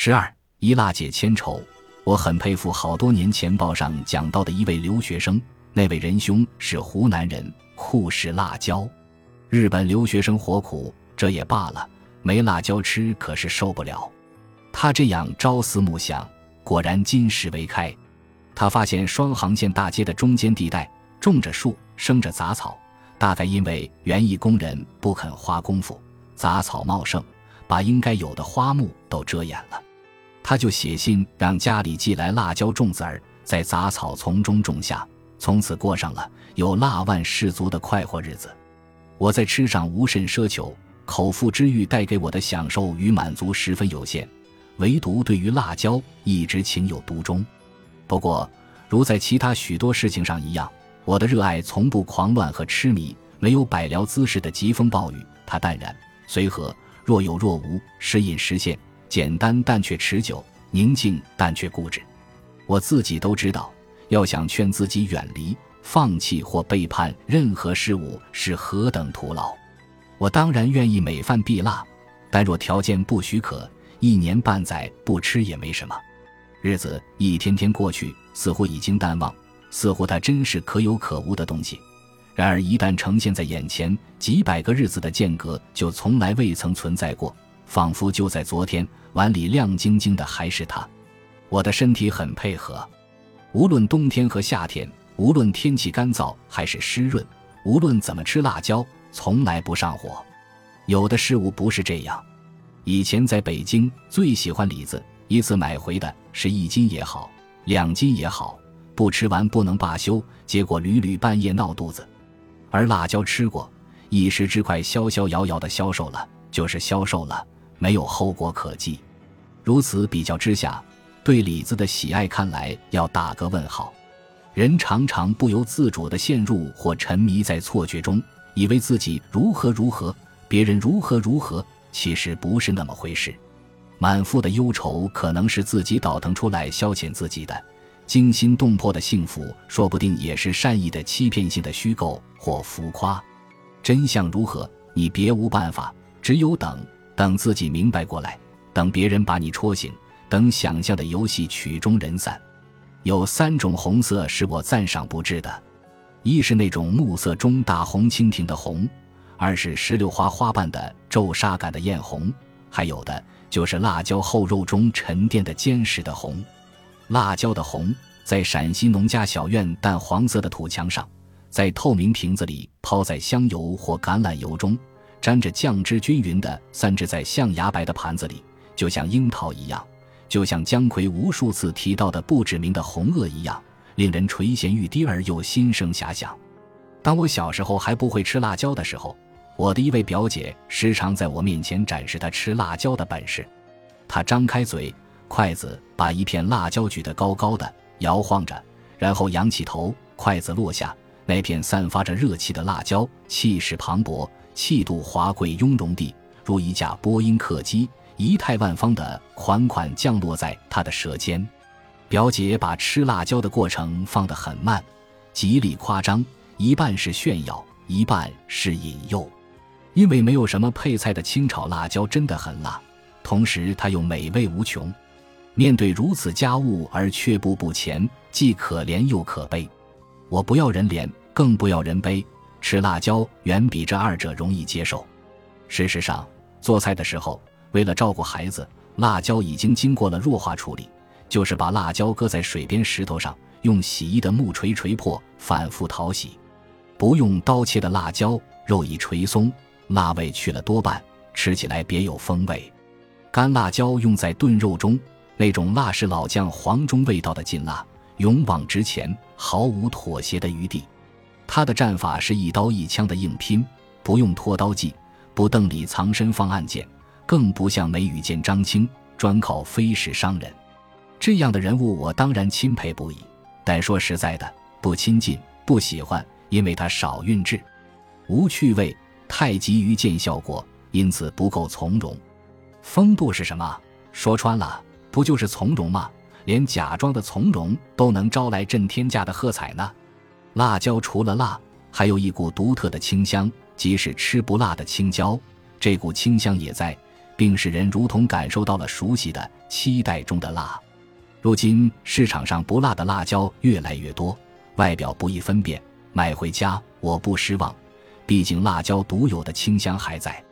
十二一辣解千愁，我很佩服好多年前报上讲到的一位留学生，那位仁兄是湖南人，酷食辣椒。日本留学生活苦，这也罢了，没辣椒吃可是受不了。他这样朝思暮想，果然金石为开。他发现双航线大街的中间地带种着树，生着杂草，大概因为园艺工人不肯花功夫，杂草茂盛，把应该有的花木都遮掩了。他就写信让家里寄来辣椒种子儿，在杂草丛中种下，从此过上了有辣万氏足的快活日子。我在吃上无甚奢求，口腹之欲带给我的享受与满足十分有限，唯独对于辣椒一直情有独钟。不过，如在其他许多事情上一样，我的热爱从不狂乱和痴迷，没有百僚滋事的疾风暴雨，它淡然随和，若有若无，时隐时现，简单但却持久，宁静但却固执。我自己都知道，要想劝自己远离。放弃或背叛任何事物是何等徒劳！我当然愿意每饭必辣，但若条件不许可，一年半载不吃也没什么。日子一天天过去，似乎已经淡忘，似乎它真是可有可无的东西。然而一旦呈现在眼前，几百个日子的间隔就从来未曾存在过，仿佛就在昨天，碗里亮晶晶的还是它。我的身体很配合，无论冬天和夏天。无论天气干燥还是湿润，无论怎么吃辣椒，从来不上火。有的事物不是这样。以前在北京最喜欢李子，一次买回的是一斤也好，两斤也好，不吃完不能罢休，结果屡屡半夜闹肚子。而辣椒吃过，一时之快，逍逍遥遥的消瘦了，就是消瘦了，没有后果可记。如此比较之下，对李子的喜爱看来要打个问号。人常常不由自主地陷入或沉迷在错觉中，以为自己如何如何，别人如何如何，其实不是那么回事。满腹的忧愁可能是自己倒腾出来消遣自己的，惊心动魄的幸福说不定也是善意的欺骗性的虚构或浮夸。真相如何，你别无办法，只有等，等自己明白过来，等别人把你戳醒，等想象的游戏曲终人散。有三种红色是我赞赏不至的，一是那种暮色中大红蜻蜓的红，二是石榴花花瓣的皱纱感的艳红，还有的就是辣椒厚肉中沉淀的坚实的红。辣椒的红，在陕西农家小院淡黄色的土墙上，在透明瓶子里泡在香油或橄榄油中，沾着酱汁均匀的散置在象牙白的盘子里，就像樱桃一样。就像姜夔无数次提到的不指名的红萼一样，令人垂涎欲滴而又心生遐想。当我小时候还不会吃辣椒的时候，我的一位表姐时常在我面前展示她吃辣椒的本事。她张开嘴，筷子把一片辣椒举得高高的，摇晃着，然后仰起头，筷子落下，那片散发着热气的辣椒气势磅礴，气度华贵，雍容地如一架波音客机。仪态万方的款款降落在他的舌尖，表姐把吃辣椒的过程放得很慢，极力夸张，一半是炫耀，一半是引诱。因为没有什么配菜的清炒辣椒真的很辣，同时它又美味无穷。面对如此家务而却步不前，既可怜又可悲。我不要人怜，更不要人悲，吃辣椒远比这二者容易接受。事实上，做菜的时候。为了照顾孩子，辣椒已经经过了弱化处理，就是把辣椒搁在水边石头上，用洗衣的木锤锤破，反复淘洗。不用刀切的辣椒，肉已垂松，辣味去了多半，吃起来别有风味。干辣椒用在炖肉中，那种辣是老将黄忠味道的劲辣，勇往直前，毫无妥协的余地。它的战法是一刀一枪的硬拼，不用拖刀计，不瞪里藏身放暗箭。更不像梅雨见张青，专靠飞石伤人，这样的人物我当然钦佩不已。但说实在的，不亲近，不喜欢，因为他少韵致，无趣味，太急于见效果，因此不够从容。风度是什么？说穿了，不就是从容吗？连假装的从容都能招来震天价的喝彩呢。辣椒除了辣，还有一股独特的清香，即使吃不辣的青椒，这股清香也在。并使人如同感受到了熟悉的期待中的辣。如今市场上不辣的辣椒越来越多，外表不易分辨，买回家我不失望，毕竟辣椒独有的清香还在。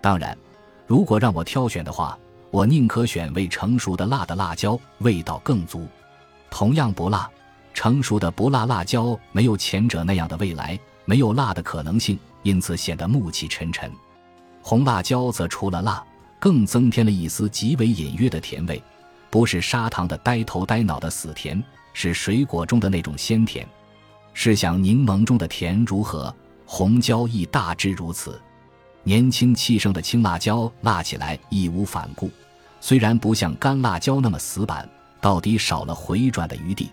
当然，如果让我挑选的话，我宁可选未成熟的辣的辣椒，味道更足。同样不辣，成熟的不辣辣椒没有前者那样的未来，没有辣的可能性，因此显得暮气沉沉。红辣椒则除了辣，更增添了一丝极为隐约的甜味，不是砂糖的呆头呆脑的死甜，是水果中的那种鲜甜。试想柠檬中的甜如何，红椒亦大致如此。年轻气盛的青辣椒，辣起来义无反顾，虽然不像干辣椒那么死板，到底少了回转的余地。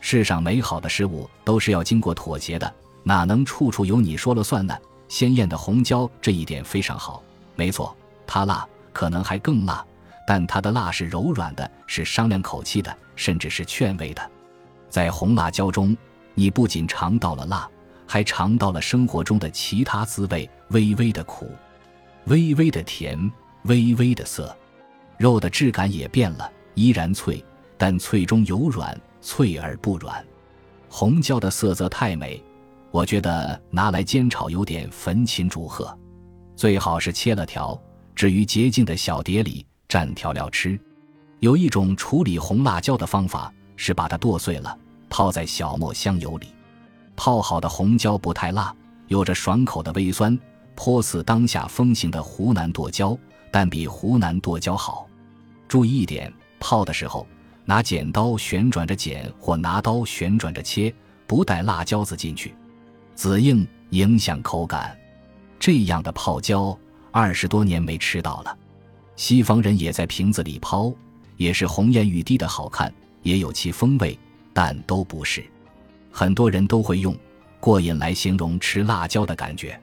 世上美好的事物都是要经过妥协的，哪能处处由你说了算呢？鲜艳的红椒这一点非常好，没错，它辣，可能还更辣，但它的辣是柔软的，是商量口气的，甚至是劝慰的。在红辣椒中，你不仅尝到了辣。还尝到了生活中的其他滋味，微微的苦，微微的甜，微微的涩，肉的质感也变了，依然脆，但脆中有软，脆而不软。红椒的色泽太美，我觉得拿来煎炒有点焚琴祝贺，最好是切了条，置于洁净的小碟里蘸调料吃。有一种处理红辣椒的方法是把它剁碎了，泡在小磨香油里。泡好的红椒不太辣，有着爽口的微酸，颇似当下风行的湖南剁椒，但比湖南剁椒好。注意一点，泡的时候拿剪刀旋转着剪，或拿刀旋转着切，不带辣椒子进去，紫硬影响口感。这样的泡椒，二十多年没吃到了。西方人也在瓶子里抛，也是红艳欲滴的好看，也有其风味，但都不是。很多人都会用“过瘾”来形容吃辣椒的感觉。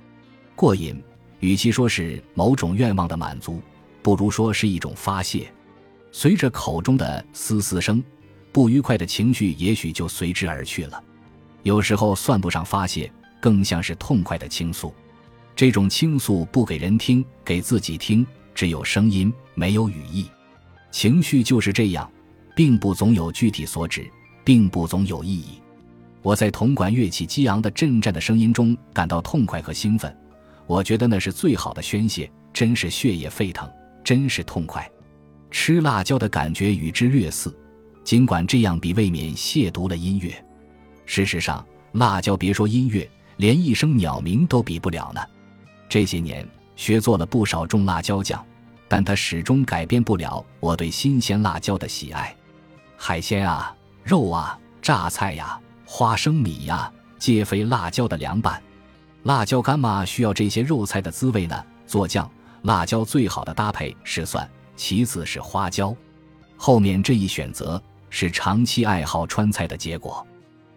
过瘾，与其说是某种愿望的满足，不如说是一种发泄。随着口中的嘶嘶声，不愉快的情绪也许就随之而去了。有时候算不上发泄，更像是痛快的倾诉。这种倾诉不给人听，给自己听，只有声音，没有语义。情绪就是这样，并不总有具体所指，并不总有意义。我在铜管乐器激昂的震颤的声音中感到痛快和兴奋，我觉得那是最好的宣泄，真是血液沸腾，真是痛快。吃辣椒的感觉与之略似，尽管这样比未免亵渎了音乐。事实上，辣椒别说音乐，连一声鸟鸣都比不了呢。这些年学做了不少种辣椒酱，但它始终改变不了我对新鲜辣椒的喜爱。海鲜啊，肉啊，榨菜呀。花生米呀，皆非辣椒的凉拌。辣椒干嘛需要这些肉菜的滋味呢？做酱，辣椒最好的搭配是蒜，其次是花椒。后面这一选择是长期爱好川菜的结果。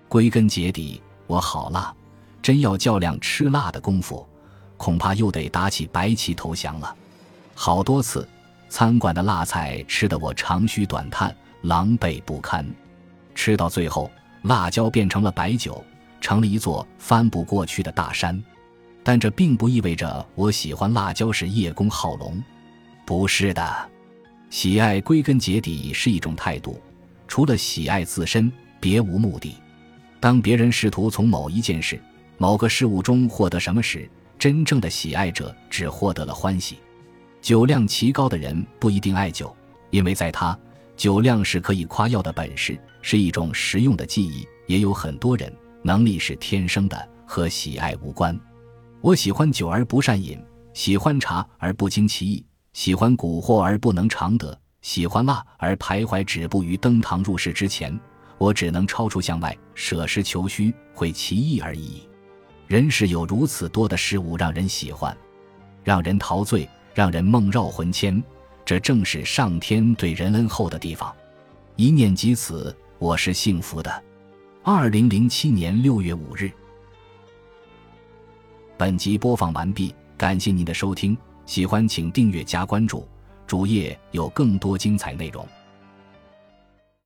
归根结底，我好辣，真要较量吃辣的功夫，恐怕又得打起白旗投降了。好多次，餐馆的辣菜吃得我长吁短叹，狼狈不堪。吃到最后。辣椒变成了白酒，成了一座翻不过去的大山，但这并不意味着我喜欢辣椒是叶公好龙，不是的，喜爱归根结底是一种态度，除了喜爱自身，别无目的。当别人试图从某一件事、某个事物中获得什么时，真正的喜爱者只获得了欢喜。酒量奇高的人不一定爱酒，因为在他。酒量是可以夸耀的本事，是一种实用的技艺。也有很多人能力是天生的，和喜爱无关。我喜欢酒而不善饮，喜欢茶而不经其意，喜欢蛊惑而不能常得，喜欢辣而徘徊止步于登堂入室之前。我只能超出向外，舍实求虚，会其意而已。人世有如此多的事物让人喜欢，让人陶醉，让人梦绕魂牵。这正是上天对人恩厚的地方，一念及此，我是幸福的。二零零七年六月五日，本集播放完毕，感谢您的收听，喜欢请订阅加关注，主页有更多精彩内容。